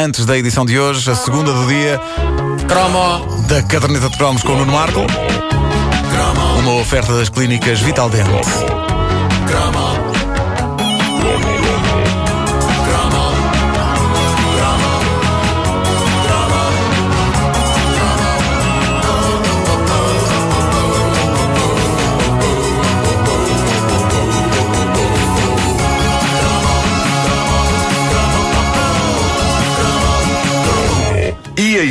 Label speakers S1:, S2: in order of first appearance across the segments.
S1: Antes da edição de hoje, a segunda do dia,
S2: Cromo.
S1: da caderneta de cromos com o Nuno Marco. Uma oferta das clínicas Vital Dente.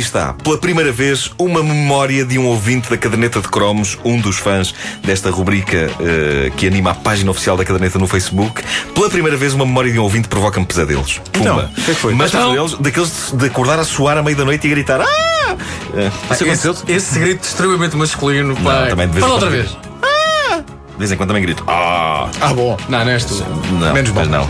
S3: Está, pela primeira vez, uma memória de um ouvinte da Caderneta de Cromos, um dos fãs desta rubrica eh, que anima a página oficial da Caderneta no Facebook. Pela primeira vez, uma memória de um ouvinte provoca-me pesadelos.
S1: Então,
S3: Pumba.
S1: o que é que foi?
S3: Mas
S2: Então?
S3: pesadelos daqueles de acordar a suar à meia da noite e gritar Ah! Eh, isso aconteceu?
S2: Esse, esse grito extremamente masculino, pai.
S3: também de vez em
S2: Fala outra vez.
S3: De vez em quando também grito Ah!
S1: Ah, bom.
S2: Não, não és tu.
S3: Não,
S1: Menos
S3: mas
S1: bom.
S3: não.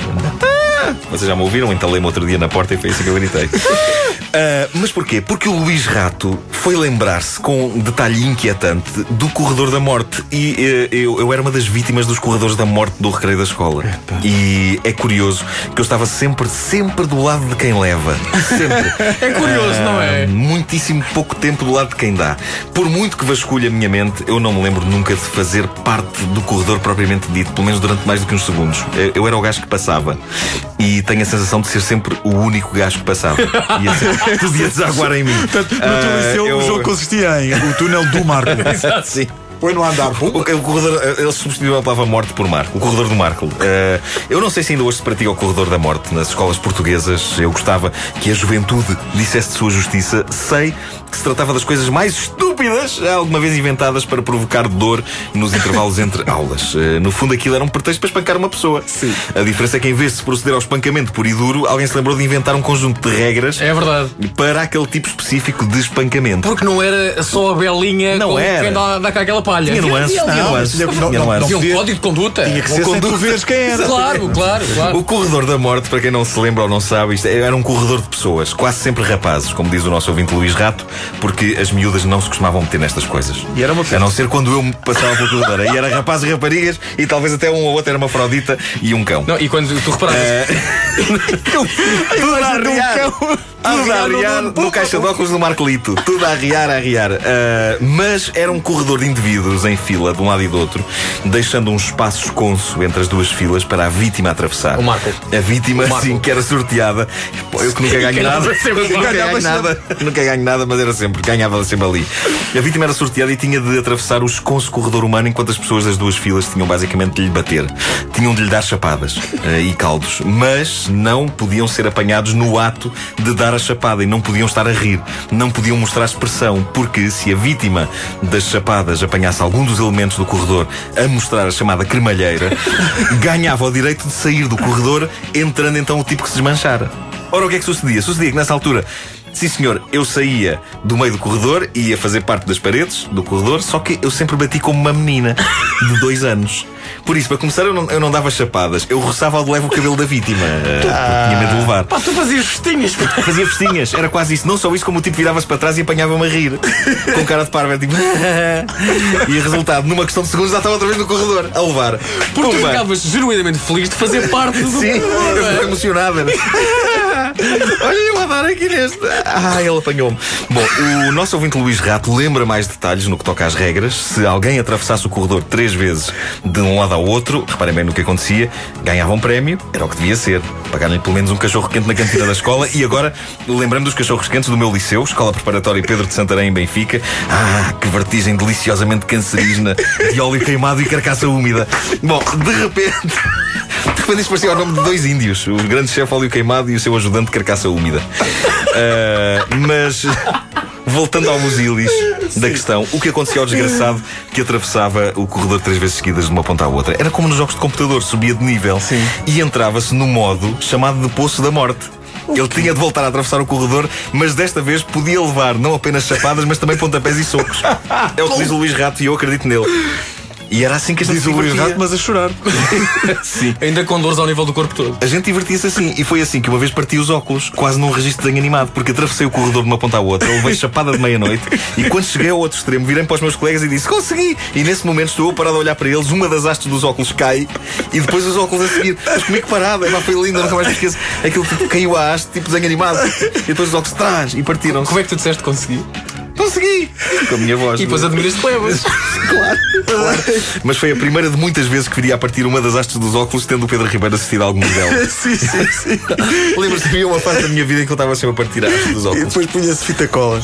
S3: Vocês já me ouviram? Entalei-me outro dia na porta e foi assim que eu gritei. Ah, mas porquê? Porque o Luís Rato foi lembrar-se com um detalhe inquietante do corredor da morte. E eh, eu, eu era uma das vítimas dos corredores da morte do recreio da escola. E é curioso que eu estava sempre, sempre do lado de quem leva. Sempre.
S2: É curioso, não é?
S3: Ah, Muitíssimo pouco tempo do lado de quem dá. Por muito que vasculhe a minha mente, eu não me lembro nunca de fazer parte do corredor propriamente dito, pelo menos durante mais do que uns segundos. Eu, eu era o gajo que passava. E tenho a sensação de ser sempre o único gajo que passava. E assim, podia desaguar em mim.
S1: Portanto, no
S3: Ah,
S1: teu liceu,
S3: eu-
S1: o jogo consistia em o túnel do Marco.
S3: Sim.
S1: Põe no andar.
S3: O, o corredor, eh, ele substituiu a palavra morte por Marco, o corredor do Marco. Eh, eu não sei se ainda hoje se pratica o corredor da morte nas escolas portuguesas. Eu gostava que a juventude dissesse de sua justiça. Sei que se tratava das coisas mais estúpidas alguma vez inventadas para provocar dor nos intervalos entre aulas. Eh, no fundo, aquilo era um pretexto para espancar uma pessoa.
S1: Sim.
S3: A diferença é que em vez de se proceder ao espancamento puro e duro, alguém se lembrou de inventar um conjunto de regras
S2: É verdade.
S3: para aquele tipo específico de espancamento.
S2: Porque não era só a belinha
S3: Não
S2: com
S3: era.
S2: quem dá, dá cá aquela palha.
S3: Tinha nuances,
S1: Não,
S3: nuances.
S1: não-
S2: um código de conduta.
S1: Tinha que ser tu veres quem era.
S2: Claro, claro, claro.
S3: O corredor da morte, para quem não se lembra ou não sabe, isto era um corredor de pessoas, quase sempre rapazes, como diz o nosso ouvinte Luís Rato, porque as miúdas não se costumavam meter nestas coisas.
S1: E era uma
S3: A não ser quando eu me passava pelo corredor. Aí era rapazes e raparigas e talvez até um ou outro era uma fraldita e um cão.
S2: Não, e quando tu reparavas,
S3: Tudo a arriar. Tudo a arriar no caixa de óculos do Marco Lito. Tudo a arriar, a arriar. Ah, mas era um corredor de indivíduos em fila, de um lado e do outro, deixando um espaço esconso entre as duas filas para a vítima atravessar.
S2: O Marco.
S3: A vítima,
S2: O Marco.
S3: sim, que era sorteada. Pô, eu que nunca ganho nada. nunca ganho nada. Nunca ganho nada, mas era sempre. Ganhava sempre ali. A vítima era sorteada e tinha de atravessar o esconso corredor humano enquanto as pessoas das duas filas tinham basicamente de lhe bater. Tinham de lhe dar chapadas eh, e caldos. Mas não podiam ser apanhados no ato de dar a chapada e não podiam estar a rir. Não podiam mostrar expressão, porque se a vítima das chapadas apanhasse algum dos elementos do corredor a mostrar a chamada cremalheira, ganhava o direito de sair do corredor, entrando então o tipo que se desmanchara. Ora, o que é que sucedia? Sucedia que nessa altura. Sim, senhor, eu saía do meio do corredor e ia fazer parte das paredes do corredor, só que eu sempre bati como uma menina de dois anos. Por isso, para começar, eu não, eu não dava chapadas, eu roçava ao de leve o cabelo da vítima. porque tinha medo de levar.
S2: pá, tu fazias festinhas.
S3: Fazia festinhas, era quase isso. Não só isso, como o tipo virava-se para trás e apanhava-me a rir. Com cara de parva, tipo. e resultado, numa questão de segundos, já estava outra vez no corredor, a levar.
S2: Porque tu
S3: Pumba.
S2: ficavas genuinamente feliz de fazer parte do.
S3: Sim, eu fiquei emocionada. Olha, eu a dar aqui neste. Ah, ele apanhou-me. Bom, o nosso ouvinte Luís Rato lembra mais detalhes no que toca às regras. Se alguém atravessasse o corredor três vezes de um lado ao outro, reparem bem no que acontecia, ganhava um prémio, era o que devia ser. Pagar-lhe pelo menos um cachorro quente na cantina da escola. E agora, lembrei-me dos cachorros quentes do meu liceu, Escola Preparatória Pedro de Santarém, em Benfica. Ah, que vertigem deliciosamente cancerígena de óleo queimado e carcaça úmida. Bom, de repente. De repente isto parecia o nome de dois índios, o grande chefe óleo queimado e o seu ajudante carcaça úmida. Ah, mas voltando ao musilis da questão, o que acontecia ao desgraçado que atravessava o corredor três vezes seguidas de uma ponta à outra? Era como nos jogos de computador, subia de nível e entrava-se no modo chamado de Poço da Morte. Ele tinha de voltar a atravessar o corredor, mas desta vez podia levar não apenas chapadas, mas também pontapés e socos. É o que diz o Luís Rato e eu acredito nele. E era assim que a gente
S1: Diz
S3: se
S1: o Luís
S3: divertia.
S1: Rato, mas a chorar.
S3: Sim.
S2: Ainda com dores ao nível do corpo todo.
S3: A gente divertia-se assim, e foi assim que uma vez parti os óculos, quase num registro de desenho animado, porque atravessei o corredor de uma ponta à outra, levei chapada de meia-noite, e quando cheguei ao outro extremo, virei para os meus colegas e disse: Consegui! E nesse momento estou eu parado a olhar para eles, uma das hastes dos óculos cai, e depois os óculos a seguir, mas comigo parado, é, foi lindo, nunca mais me esqueço. Aquilo tipo, caiu à haste, tipo desenho animado, e depois os óculos trás, e partiram-se.
S2: Como é que tu disseste que consegui?
S3: Com a minha voz.
S2: E depois admiraste levas.
S3: Claro, claro. Mas foi a primeira de muitas vezes que viria a partir uma das hastes dos óculos, tendo o Pedro Ribeiro assistido a algum modelo.
S1: sim, sim, sim.
S3: Lembras-te que havia uma parte da minha vida em que eu estava sempre a partir a haste dos
S1: E
S3: óculos.
S1: depois punha-se fita cola.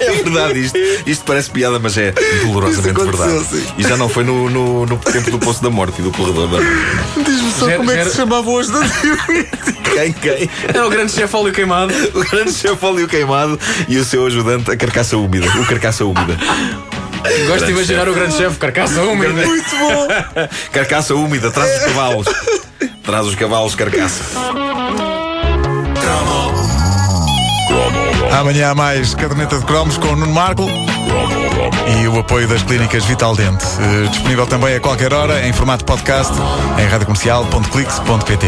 S3: É verdade isto. Isto parece piada, mas é dolorosamente verdade.
S1: sim.
S3: E já não foi no, no, no tempo do Poço da Morte e do corredor da
S1: Diz-me só como é que se chamava hoje da
S3: Quem, quem?
S2: É o grande chefe óleo queimado.
S3: O grande chefe óleo queimado e o seu ajudante, a carcaça úmida. O carcaça úmida.
S2: Gosto de imaginar o grande chefe, carcaça úmida.
S1: Muito bom.
S3: Carcaça úmida, traz os cavalos. Traz os cavalos, carcaça.
S1: Amanhã há mais caderneta de cromos com o Nuno Marco e o apoio das clínicas Vital Dente. Eh, Disponível também a qualquer hora em formato podcast em radiocomercial.clix.pt.